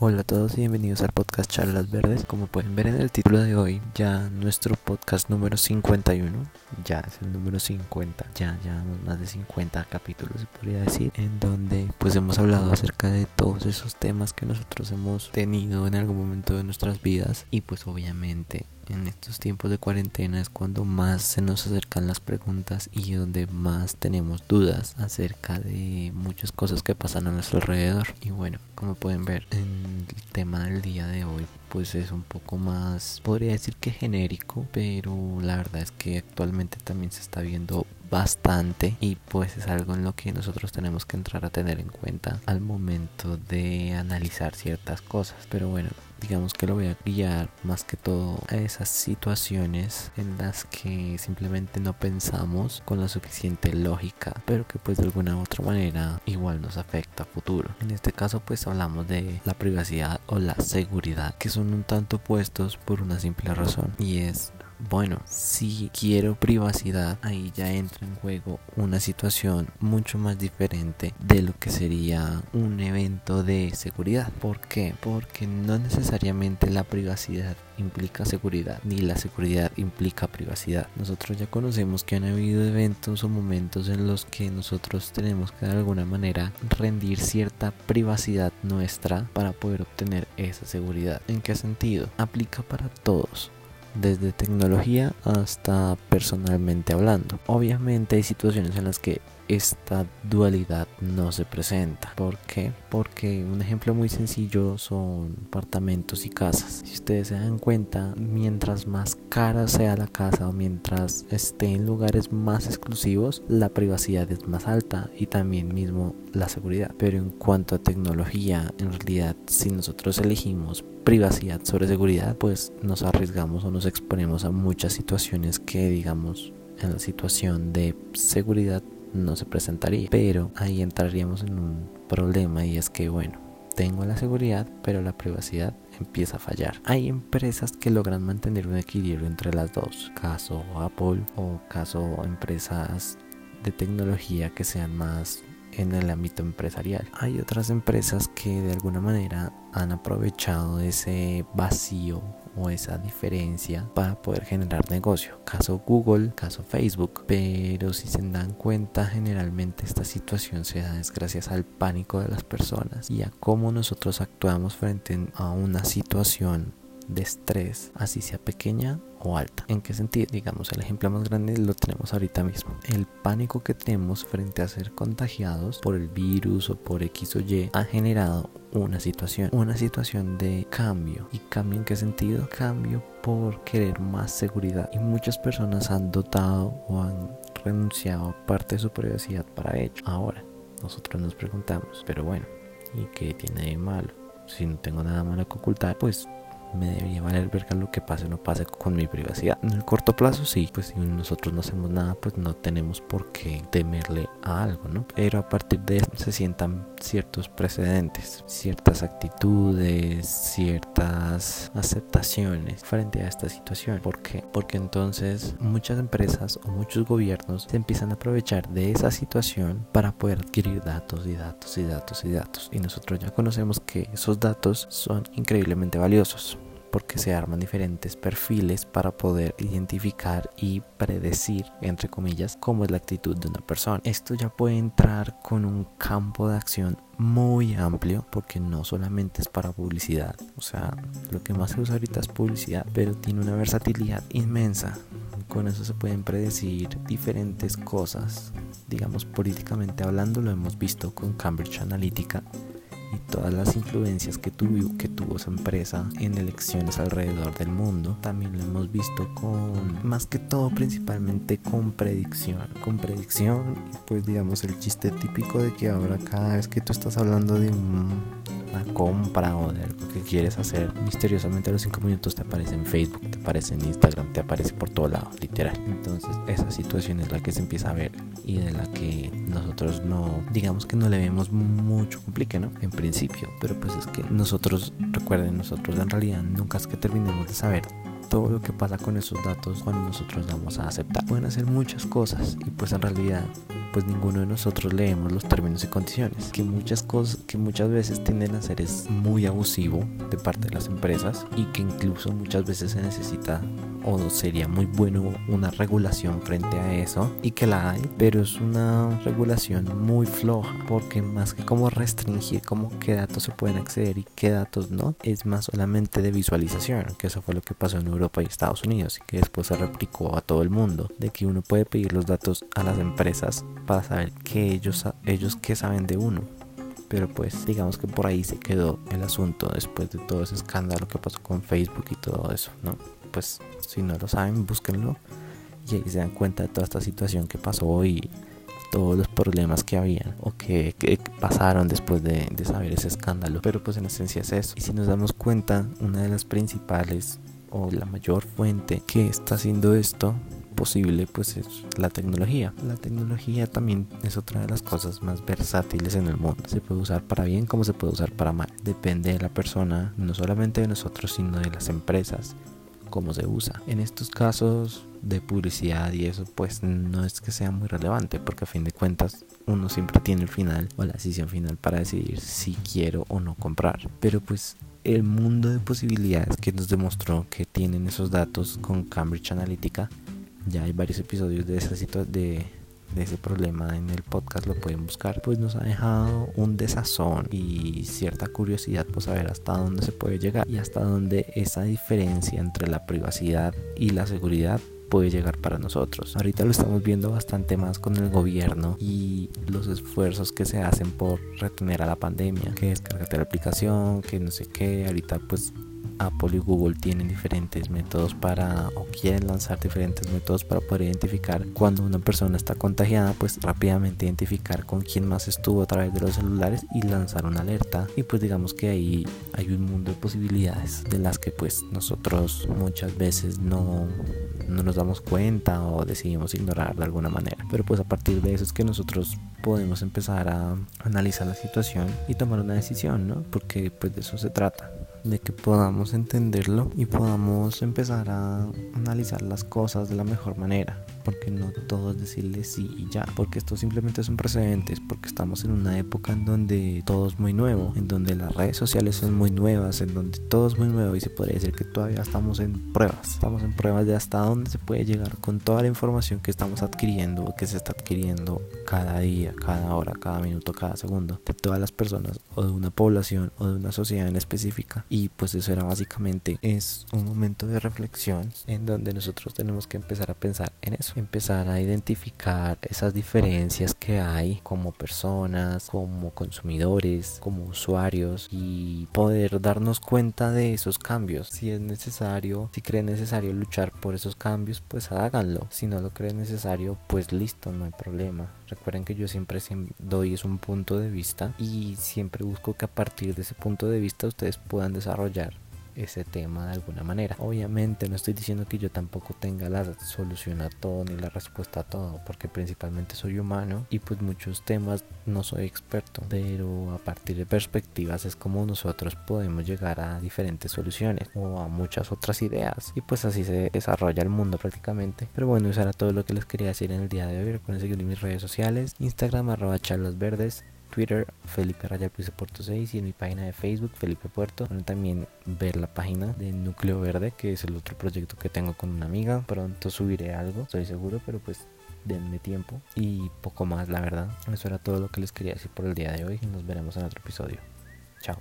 Hola a todos y bienvenidos al podcast Charlas Verdes. Como pueden ver en el título de hoy, ya nuestro podcast número 51, ya es el número 50, ya llevamos más de 50 capítulos se podría decir, en donde pues hemos hablado acerca de todos esos temas que nosotros hemos tenido en algún momento de nuestras vidas y pues obviamente en estos tiempos de cuarentena es cuando más se nos acercan las preguntas y donde más tenemos dudas acerca de muchas cosas que pasan a nuestro alrededor. Y bueno, como pueden ver en el tema del día de hoy, pues es un poco más, podría decir que genérico, pero la verdad es que actualmente también se está viendo bastante y pues es algo en lo que nosotros tenemos que entrar a tener en cuenta al momento de analizar ciertas cosas. Pero bueno, digamos que lo voy a guiar más que todo a esas situaciones en las que simplemente no pensamos con la suficiente lógica, pero que pues de alguna u otra manera igual nos afecta a futuro. En este caso pues hablamos de la privacidad o la seguridad, que son un tanto opuestos por una simple razón y es bueno, si quiero privacidad, ahí ya entra en juego una situación mucho más diferente de lo que sería un evento de seguridad. ¿Por qué? Porque no necesariamente la privacidad implica seguridad, ni la seguridad implica privacidad. Nosotros ya conocemos que han habido eventos o momentos en los que nosotros tenemos que de alguna manera rendir cierta privacidad nuestra para poder obtener esa seguridad. ¿En qué sentido? Aplica para todos desde tecnología hasta personalmente hablando. Obviamente hay situaciones en las que esta dualidad no se presenta. ¿Por qué? Porque un ejemplo muy sencillo son apartamentos y casas. Si ustedes se dan cuenta, mientras más cara sea la casa o mientras esté en lugares más exclusivos, la privacidad es más alta y también mismo la seguridad. Pero en cuanto a tecnología, en realidad si nosotros elegimos privacidad sobre seguridad, pues nos arriesgamos o nos exponemos a muchas situaciones que digamos en la situación de seguridad no se presentaría. Pero ahí entraríamos en un problema y es que bueno, tengo la seguridad, pero la privacidad empieza a fallar. Hay empresas que logran mantener un equilibrio entre las dos, caso Apple o caso empresas de tecnología que sean más en el ámbito empresarial. Hay otras empresas que de alguna manera han aprovechado ese vacío o esa diferencia para poder generar negocio. Caso Google, caso Facebook. Pero si se dan cuenta, generalmente esta situación se da gracias al pánico de las personas y a cómo nosotros actuamos frente a una situación de estrés, así sea pequeña o alta. ¿En qué sentido? Digamos, el ejemplo más grande lo tenemos ahorita mismo. El pánico que tenemos frente a ser contagiados por el virus o por X o Y ha generado una situación, una situación de cambio. ¿Y cambio en qué sentido? Cambio por querer más seguridad. Y muchas personas han dotado o han renunciado a parte de su privacidad para ello. Ahora, nosotros nos preguntamos, pero bueno, ¿y qué tiene de malo? Si no tengo nada malo que ocultar, pues me debería valer verga lo que pase o no pase con mi privacidad. En el corto plazo sí, pues si nosotros no hacemos nada, pues no tenemos por qué temerle a algo, ¿no? Pero a partir de eso se sientan ciertos precedentes, ciertas actitudes, ciertas aceptaciones frente a esta situación. ¿Por qué? Porque entonces muchas empresas o muchos gobiernos se empiezan a aprovechar de esa situación para poder adquirir datos y datos y datos y datos. Y nosotros ya conocemos que esos datos son increíblemente valiosos porque se arman diferentes perfiles para poder identificar y predecir, entre comillas, cómo es la actitud de una persona. Esto ya puede entrar con un campo de acción muy amplio porque no solamente es para publicidad, o sea, lo que más se usa ahorita es publicidad, pero tiene una versatilidad inmensa. Con eso se pueden predecir diferentes cosas, digamos políticamente hablando, lo hemos visto con Cambridge Analytica todas las influencias que tuvo, que tuvo esa empresa en elecciones alrededor del mundo. También lo hemos visto con, más que todo, principalmente con predicción. Con predicción, pues digamos el chiste típico de que ahora cada vez que tú estás hablando de una compra o de algo que quieres hacer, misteriosamente a los 5 minutos te aparece en Facebook, te aparece en Instagram, te aparece por todo lado, literal. Entonces esa situación es la que se empieza a ver y de la que nosotros no, digamos que no le vemos mucho complique, ¿no? En principio, pero pues es que nosotros, recuerden, nosotros en realidad nunca es que terminemos de saber todo lo que pasa con esos datos cuando nosotros vamos a aceptar. Pueden hacer muchas cosas y pues en realidad pues ninguno de nosotros leemos los términos y condiciones. Que muchas cosas, que muchas veces tienden a ser es muy abusivo de parte de las empresas y que incluso muchas veces se necesita o sería muy bueno una regulación frente a eso y que la hay, pero es una regulación muy floja porque más que como restringir como qué datos se pueden acceder y qué datos no, es más solamente de visualización, que eso fue lo que pasó en Europa y Estados Unidos y que después se replicó a todo el mundo, de que uno puede pedir los datos a las empresas para saber que ellos, ellos qué saben de uno pero pues digamos que por ahí se quedó el asunto después de todo ese escándalo que pasó con Facebook y todo eso, ¿no? pues si no lo saben, búsquenlo y se dan cuenta de toda esta situación que pasó y todos los problemas que habían o que, pasaron después de, de, saber ese escándalo. Pero pues en esencia es eso. Y si nos damos cuenta, una de las principales o la mayor fuente que está haciendo esto posible pues es la tecnología. La tecnología también es otra de las cosas más versátiles en el mundo. Se puede usar para bien como se puede usar para mal. Depende de la persona, no solamente de nosotros, sino de las empresas cómo se usa. En estos casos de publicidad y eso pues no es que sea muy relevante porque a fin de cuentas uno siempre tiene el final o la decisión final para decidir si quiero o no comprar. Pero pues el mundo de posibilidades que nos demostró que tienen esos datos con Cambridge Analytica, ya hay varios episodios de esa de de ese problema en el podcast lo pueden buscar pues nos ha dejado un desazón y cierta curiosidad por saber hasta dónde se puede llegar y hasta dónde esa diferencia entre la privacidad y la seguridad puede llegar para nosotros. Ahorita lo estamos viendo bastante más con el gobierno y los esfuerzos que se hacen por retener a la pandemia, que descargate la aplicación, que no sé qué, ahorita pues Apple y Google tienen diferentes métodos para o quieren lanzar diferentes métodos para poder identificar cuando una persona está contagiada, pues rápidamente identificar con quién más estuvo a través de los celulares y lanzar una alerta. Y pues digamos que ahí hay un mundo de posibilidades de las que pues nosotros muchas veces no, no nos damos cuenta o decidimos ignorar de alguna manera. Pero pues a partir de eso es que nosotros podemos empezar a analizar la situación y tomar una decisión, ¿no? Porque pues de eso se trata de que podamos entenderlo y podamos empezar a analizar las cosas de la mejor manera porque no todo es decirle sí y ya, porque esto simplemente son precedentes, porque estamos en una época en donde todo es muy nuevo, en donde las redes sociales son muy nuevas, en donde todo es muy nuevo y se podría decir que todavía estamos en pruebas, estamos en pruebas de hasta dónde se puede llegar con toda la información que estamos adquiriendo que se está adquiriendo cada día, cada hora, cada minuto, cada segundo de todas las personas o de una población o de una sociedad en específica. Y pues eso era básicamente es un momento de reflexión en donde nosotros tenemos que empezar a pensar en eso empezar a identificar esas diferencias que hay como personas, como consumidores, como usuarios y poder darnos cuenta de esos cambios. Si es necesario, si creen necesario luchar por esos cambios, pues háganlo. Si no lo creen necesario, pues listo, no hay problema. Recuerden que yo siempre doy es un punto de vista y siempre busco que a partir de ese punto de vista ustedes puedan desarrollar ese tema de alguna manera. Obviamente no estoy diciendo que yo tampoco tenga la solución a todo ni la respuesta a todo, porque principalmente soy humano y pues muchos temas no soy experto, pero a partir de perspectivas es como nosotros podemos llegar a diferentes soluciones o a muchas otras ideas y pues así se desarrolla el mundo prácticamente. Pero bueno, eso era todo lo que les quería decir en el día de hoy. Recuerden seguir mis redes sociales, Instagram arroba charlas Twitter Felipe Raya Puerto 6 y en mi página de Facebook Felipe Puerto. Pueden también ver la página de Núcleo Verde, que es el otro proyecto que tengo con una amiga. Pronto subiré algo, estoy seguro, pero pues denme tiempo y poco más, la verdad. Eso era todo lo que les quería decir por el día de hoy y nos veremos en otro episodio. Chao.